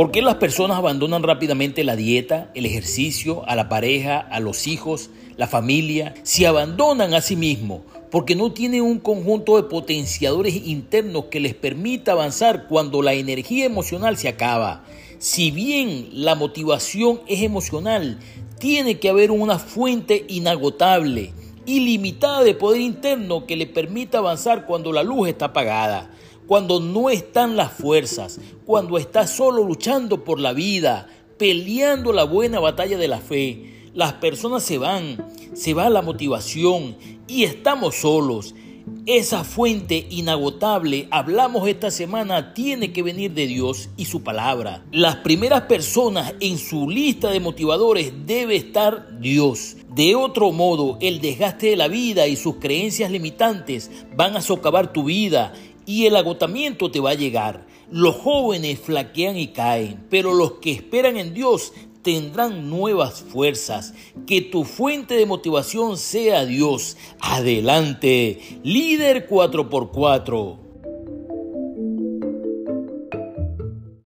¿Por qué las personas abandonan rápidamente la dieta, el ejercicio, a la pareja, a los hijos, la familia? Si abandonan a sí mismos porque no tienen un conjunto de potenciadores internos que les permita avanzar cuando la energía emocional se acaba. Si bien la motivación es emocional, tiene que haber una fuente inagotable, ilimitada de poder interno que le permita avanzar cuando la luz está apagada cuando no están las fuerzas, cuando estás solo luchando por la vida, peleando la buena batalla de la fe. Las personas se van, se va la motivación y estamos solos. Esa fuente inagotable, hablamos esta semana, tiene que venir de Dios y su palabra. Las primeras personas en su lista de motivadores debe estar Dios. De otro modo, el desgaste de la vida y sus creencias limitantes van a socavar tu vida y el agotamiento te va a llegar. Los jóvenes flaquean y caen, pero los que esperan en Dios tendrán nuevas fuerzas. Que tu fuente de motivación sea Dios. Adelante, líder 4x4.